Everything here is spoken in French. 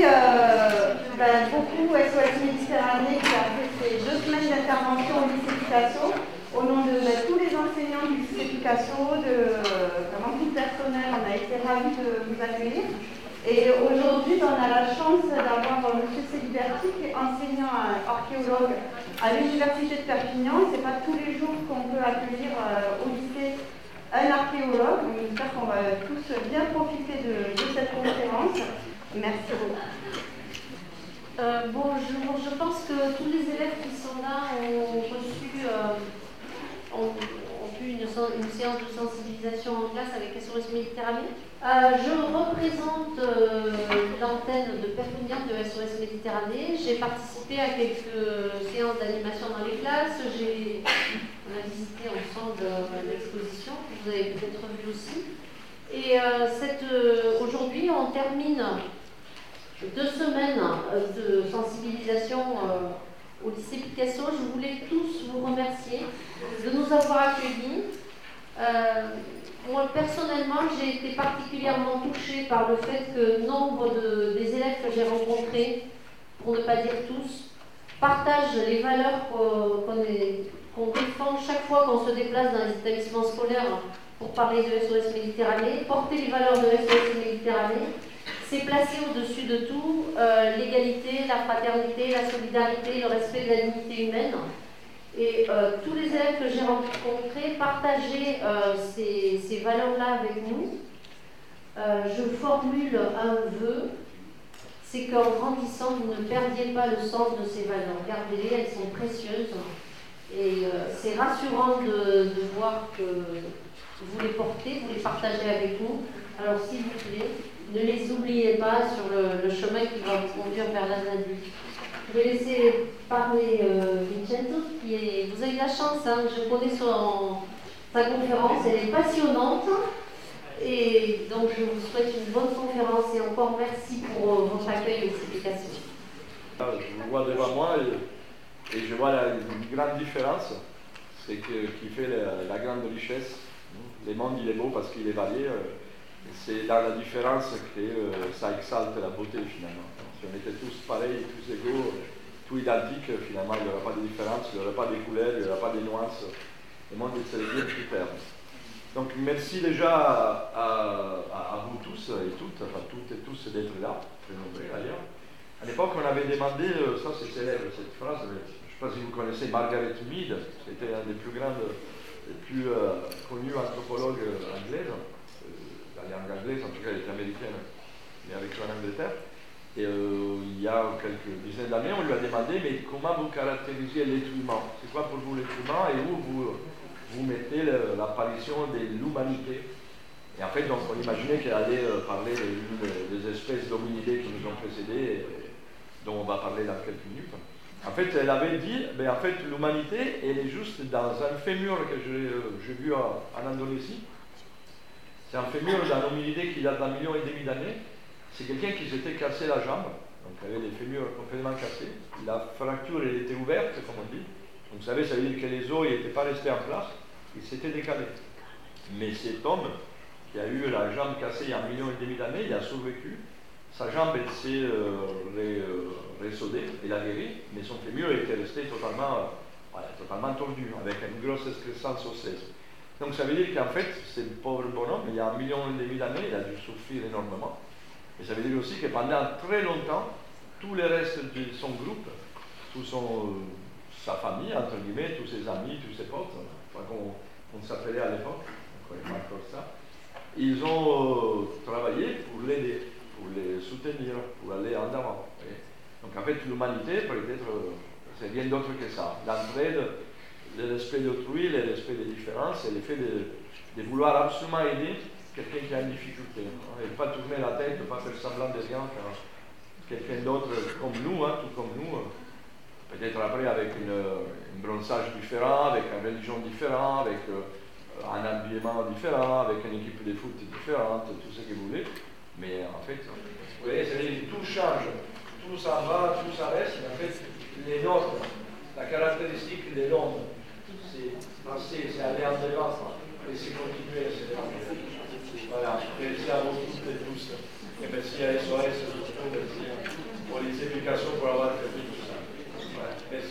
euh, beaucoup SOS Méditerranée qui a fait ces deux semaines d'intervention au lycée Picasso. Au nom de ben, tous les enseignants du lycée Picasso, de vraiment tout le personnel, on a été ravis de vous accueillir. Et aujourd'hui, on a la chance d'avoir M. Céliberti, qui est enseignant archéologue à l'Université de Perpignan. Ce n'est pas tous les jours qu'on peut accueillir au lycée un archéologue. J'espère qu'on va tous bien profiter de, cette conférence. Merci beaucoup. Euh, bonjour, je pense que tous les élèves qui sont là ont reçu, euh, ont, une, une, séance de sensibilisation en classe avec SOS Méditerranée. Euh, je représente l'antenne de Perpignan de SOS Méditerranée. J'ai participé à quelques séances d'animation dans les classes. On a visité ensemble l'exposition, que vous avez peut-être vu aussi. Et aujourd'hui, on termine deux semaines de sensibilisation au lycée Picasso. Je voulais tous vous remercier de nous avoir accueillis. Euh, moi, personnellement, j'ai été particulièrement touchée par le fait que nombre des élèves que j'ai rencontrés, pour ne pas dire tous, partagent les valeurs qu'on défend chaque fois qu'on se déplace dans les établissements scolaires pour parler de SOS Méditerranée. Porter les valeurs de SOS Méditerranée, c'est placer au-dessus de tout euh, l'égalité, la fraternité, la solidarité, le respect de la dignité humaine. Et euh, tous les élèves que j'ai rencontrés partageaient euh, ces, valeurs-là avec nous. je formule un vœu, c'est qu'en grandissant, vous ne perdiez pas le sens de ces valeurs. Gardez-les, elles sont précieuses. Et c'est rassurant de, de voir que vous les portez, vous les partagez avec nous. Alors s'il vous plaît, ne les oubliez pas sur le, chemin qui va vous conduire vers la Je vais laisser parler euh, Vincenzo, qui est, vous avez la chance, hein, je connais sa conférence, elle est passionnante. Et donc je vous souhaite une bonne conférence et encore merci pour euh, votre accueil et vos explications. Je vous vois devant moi et, je vois la, une grande différence, c'est que qui fait la, grande richesse. Le monde il est beau parce qu'il est varié. Euh, c'est dans la différence que euh, ça exalte la beauté finalement. Si on était tous pareils, tous égaux, tout identiques, finalement il n'y aurait pas de différence, il n'y aurait pas de couleurs, il n'y aurait pas de nuances. Le monde serait bien plus. Donc merci déjà à, vous tous et toutes, enfin toutes et tous d'être là, très nombreux d'ailleurs. À l'époque, on avait demandé, euh, ça c'est célèbre cette phrase, je ne sais pas si vous connaissez Margaret Mead, c'était un des plus grandes, des plus euh, anthropologues anglaises elle est anglaise, en tout cas elle est américaine, mais avec son Angleterre. Et euh, il y a quelques dizaines d'années, on lui a demandé, mais comment vous caractérisez l'être humain C'est quoi pour vous l'être humain et où vous, vous mettez l'apparition de l'humanité? Et en fait, donc, on imaginait qu'elle allait euh, parler des espèces d'hominidés qui nous ont précédés, dont on va parler dans quelques minutes. En fait, elle avait dit, ben, en fait, l'humanité, elle est juste dans un fémur que j'ai euh, vu en Indonésie, c'est un fémur d'un hominidé qui date d'un million et demi d'années. C'est quelqu'un qui s'était cassé la jambe, donc il avait les fémurs complètement cassés. La fracture, elle était ouverte, comme on dit. Donc vous savez, ça veut dire que les os n'étaient pas restés en place, ils s'étaient décalés. Mais cet homme, qui a eu la jambe cassée il y a un million et demi d'années, il a survécu. Sa jambe s'est euh, euh il a guéri, mais son fémur était resté totalement, euh, totalement tordu, avec une grosse excrescence osseuse. Donc ça veut dire qu'en fait, ce pauvre bonhomme, il y a un million et demi d'années, il a dû souffrir énormément. Et ça veut dire aussi que pendant très longtemps, tous les restes de son groupe, tout euh, sa famille, entre guillemets, tous ses amis, tous ses potes, enfin, qu'on s'appelait à l'époque, on connaît pas encore ça, ils ont euh, travaillé pour l'aider, pour les soutenir, pour aller en avant. Donc en fait, l'humanité, peut-être, euh, c'est bien d'autre que ça. L'entraide, le respect d'autrui, le respect des différences et le fait de, vouloir absolument aider quelqu'un qui a une difficulté. Hein, et pas tourner la tête, ne pas faire semblant de rien quelqu'un d'autre comme nous, hein, tout comme nous, peut-être après avec une, un bronzage différent, avec une religion différente, avec euh, un habillement différent, avec une équipe de foot différente, tout ce que vous voulez. Mais en fait, vous voyez, tout change, tout s'en va, tout ça reste, mais en fait, les nôtres, la caractéristique des l'homme, c'est à l'ère de l'enfant. Hein. Laissez continuer à cette Voilà, merci à vous toutes et tous. Et merci à SOS pour les éducations.